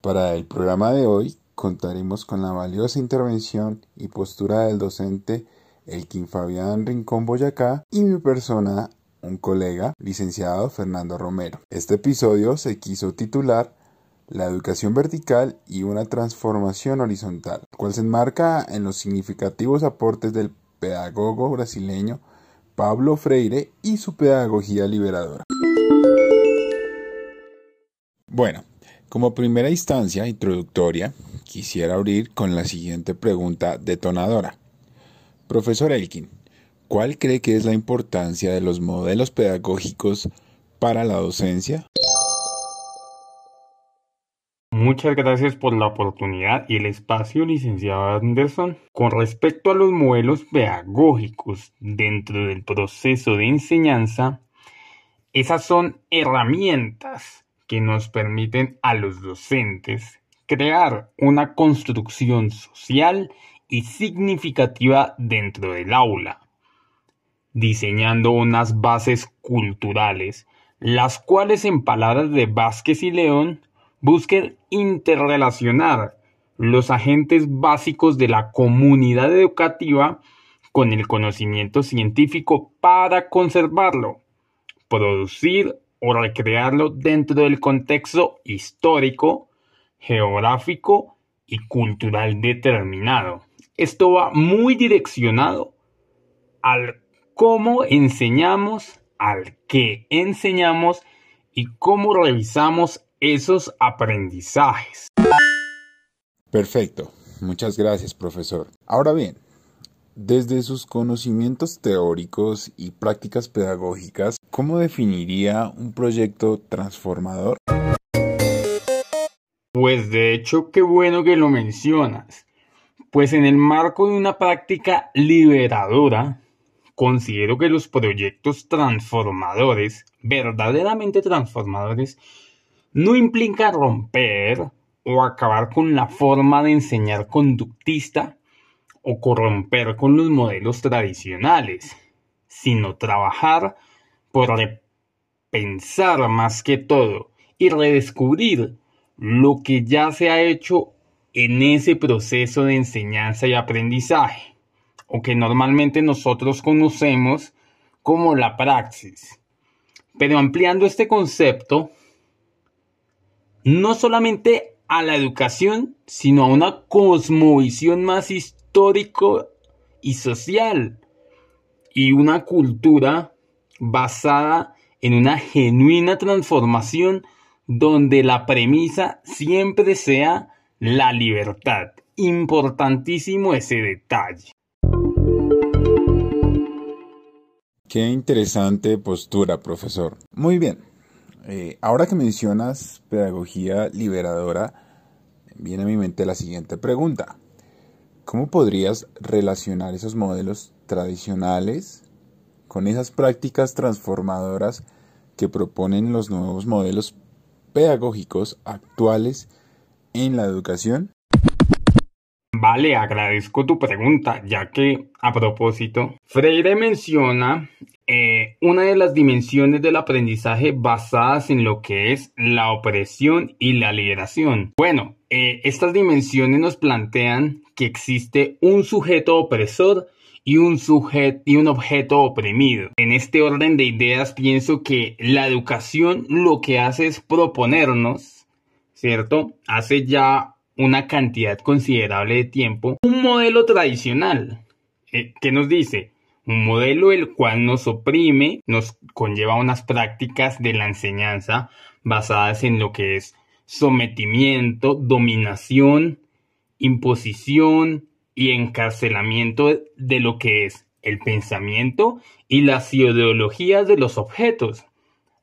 Para el programa de hoy contaremos con la valiosa intervención y postura del docente Elkin Fabián Rincón Boyacá y mi persona, un colega, licenciado Fernando Romero. Este episodio se quiso titular La educación vertical y una transformación horizontal, cual se enmarca en los significativos aportes del pedagogo brasileño Pablo Freire y su pedagogía liberadora. Bueno, como primera instancia introductoria, quisiera abrir con la siguiente pregunta detonadora. Profesor Elkin, ¿cuál cree que es la importancia de los modelos pedagógicos para la docencia? Muchas gracias por la oportunidad y el espacio, licenciado Anderson. Con respecto a los modelos pedagógicos dentro del proceso de enseñanza, esas son herramientas que nos permiten a los docentes crear una construcción social y significativa dentro del aula, diseñando unas bases culturales, las cuales en palabras de Vázquez y León busquen interrelacionar los agentes básicos de la comunidad educativa con el conocimiento científico para conservarlo, producir o recrearlo dentro del contexto histórico, geográfico y cultural determinado. Esto va muy direccionado al cómo enseñamos, al qué enseñamos y cómo revisamos esos aprendizajes. Perfecto, muchas gracias profesor. Ahora bien, desde sus conocimientos teóricos y prácticas pedagógicas, ¿cómo definiría un proyecto transformador? Pues de hecho, qué bueno que lo mencionas. Pues en el marco de una práctica liberadora, considero que los proyectos transformadores, verdaderamente transformadores, no implica romper o acabar con la forma de enseñar conductista o corromper con los modelos tradicionales, sino trabajar por repensar más que todo y redescubrir lo que ya se ha hecho en ese proceso de enseñanza y aprendizaje, o que normalmente nosotros conocemos como la praxis. Pero ampliando este concepto, no solamente a la educación, sino a una cosmovisión más histórico y social y una cultura basada en una genuina transformación donde la premisa siempre sea la libertad. Importantísimo ese detalle. Qué interesante postura, profesor. Muy bien. Eh, ahora que mencionas pedagogía liberadora, viene a mi mente la siguiente pregunta. ¿Cómo podrías relacionar esos modelos tradicionales con esas prácticas transformadoras que proponen los nuevos modelos pedagógicos actuales en la educación? Vale, agradezco tu pregunta, ya que a propósito, Freire menciona eh, una de las dimensiones del aprendizaje basadas en lo que es la opresión y la liberación. Bueno, eh, estas dimensiones nos plantean que existe un sujeto opresor y un sujeto y un objeto oprimido. En este orden de ideas pienso que la educación lo que hace es proponernos, ¿cierto? Hace ya una cantidad considerable de tiempo un modelo tradicional eh, que nos dice un modelo el cual nos oprime, nos conlleva unas prácticas de la enseñanza basadas en lo que es sometimiento, dominación, imposición y encarcelamiento de lo que es el pensamiento y las ideologías de los objetos.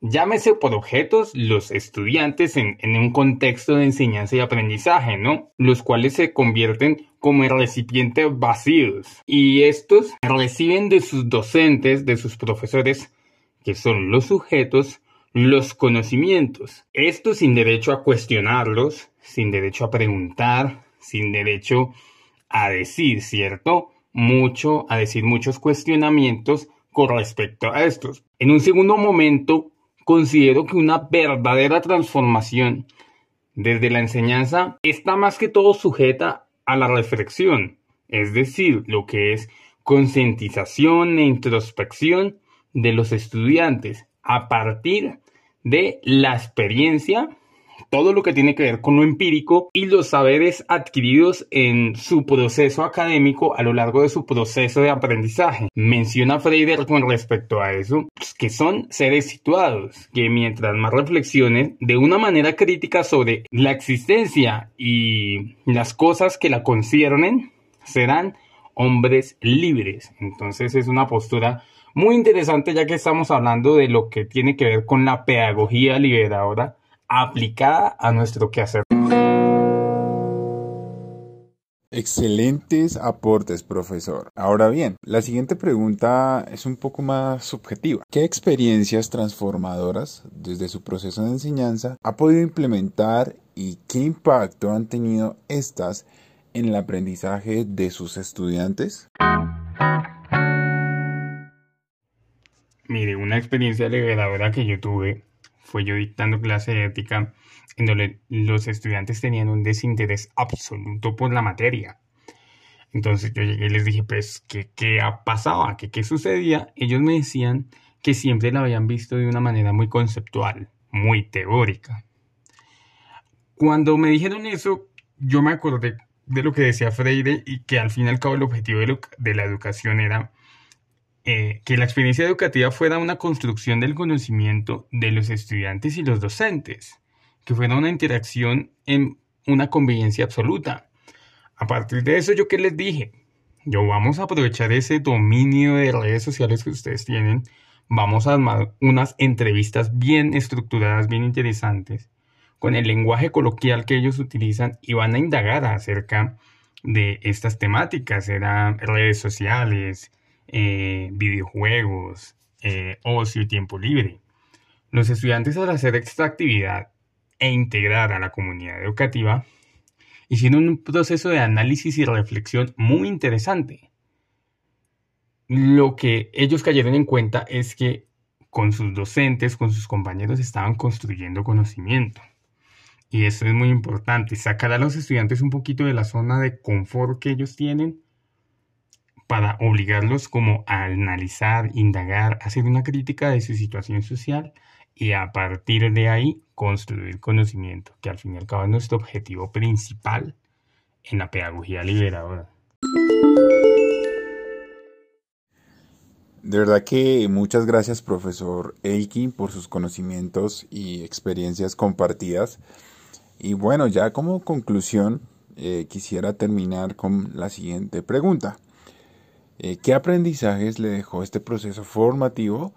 Llámese por objetos los estudiantes en, en, un contexto de enseñanza y aprendizaje, ¿no? Los cuales se convierten como recipientes vacíos. Y estos reciben de sus docentes, de sus profesores, que son los sujetos, los conocimientos. Esto sin derecho a cuestionarlos, sin derecho a preguntar, sin derecho a decir, ¿cierto? Mucho, a decir muchos cuestionamientos con respecto a estos. En un segundo momento, considero que una verdadera transformación desde la enseñanza está más que todo sujeta a la reflexión, es decir, lo que es concientización e introspección de los estudiantes a partir de la experiencia todo lo que tiene que ver con lo empírico y los saberes adquiridos en su proceso académico a lo largo de su proceso de aprendizaje. Menciona Freire con respecto a eso pues, que son seres situados, que mientras más reflexiones de una manera crítica sobre la existencia y las cosas que la conciernen, serán hombres libres. Entonces es una postura muy interesante ya que estamos hablando de lo que tiene que ver con la pedagogía liberadora aplicada a nuestro quehacer. Excelentes aportes, profesor. Ahora bien, la siguiente pregunta es un poco más subjetiva. ¿Qué experiencias transformadoras desde su proceso de enseñanza ha podido implementar y qué impacto han tenido estas en el aprendizaje de sus estudiantes? Mire, una experiencia liberadora que yo tuve fue yo dictando clase de ética en donde los estudiantes tenían un desinterés absoluto por la materia. Entonces yo llegué y les dije, pues, ¿qué, qué pasaba? ¿Qué, ¿Qué sucedía? Ellos me decían que siempre la habían visto de una manera muy conceptual, muy teórica. Cuando me dijeron eso, yo me acordé de lo que decía Freire y que al fin y al cabo el objetivo de, de la educación era eh, que la experiencia educativa fuera una construcción del conocimiento de los estudiantes y los docentes, que fuera una interacción en una convivencia absoluta. A partir de eso, ¿yo qué les dije? Yo vamos a aprovechar ese dominio de redes sociales que ustedes tienen, vamos a armar unas entrevistas bien estructuradas, bien interesantes, con el lenguaje coloquial que ellos utilizan y van a indagar acerca de estas temáticas, serán redes sociales, eh, videojuegos, eh, ocio y tiempo libre. Los estudiantes al hacer esta actividad e integrar a la comunidad educativa hicieron un proceso de análisis y reflexión muy interesante. Lo que ellos cayeron en cuenta es que con sus docentes, con sus compañeros, estaban construyendo conocimiento. Y eso es muy importante, sacar a los estudiantes un poquito de la zona de confort que ellos tienen para obligarlos como a analizar, indagar, hacer una crítica de su situación social y a partir de ahí construir conocimiento, que al fin y al cabo es nuestro objetivo principal en la pedagogía liberadora. De verdad que muchas gracias profesor Elkin por sus conocimientos y experiencias compartidas. Y bueno, ya como conclusión eh, quisiera terminar con la siguiente pregunta. Eh, ¿Qué aprendizajes le dejó este proceso formativo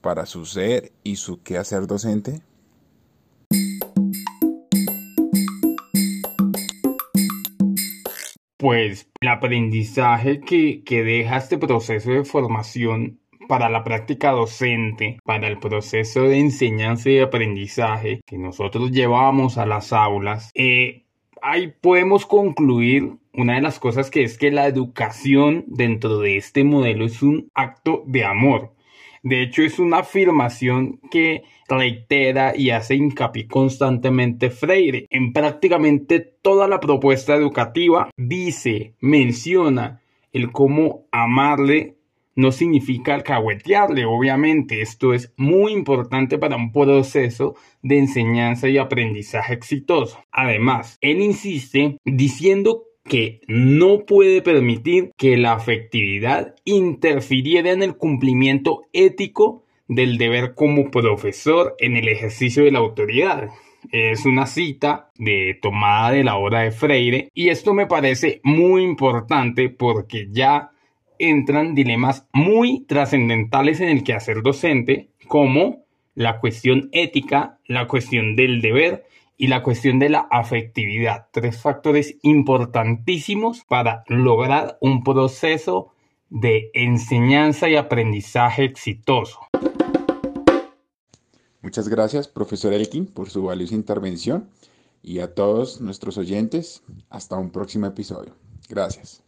para su ser y su quehacer docente? Pues el aprendizaje que, que deja este proceso de formación para la práctica docente, para el proceso de enseñanza y aprendizaje que nosotros llevamos a las aulas, eh, ahí podemos concluir una de las cosas que es que la educación dentro de este modelo es un acto de amor. De hecho, es una afirmación que reitera y hace hincapié constantemente Freire. En prácticamente toda la propuesta educativa dice, menciona el cómo amarle no significa alcahuetearle, obviamente. Esto es muy importante para un proceso de enseñanza y aprendizaje exitoso. Además, él insiste diciendo que no puede permitir que la afectividad interfiriera en el cumplimiento ético del deber como profesor en el ejercicio de la autoridad. Es una cita de tomada de la obra de Freire y esto me parece muy importante porque ya entran dilemas muy trascendentales en el quehacer docente, como la cuestión ética, la cuestión del deber y la cuestión de la afectividad. Tres factores importantísimos para lograr un proceso de enseñanza y aprendizaje exitoso. Muchas gracias, profesor Elkin, por su valiosa intervención y a todos nuestros oyentes, hasta un próximo episodio. Gracias.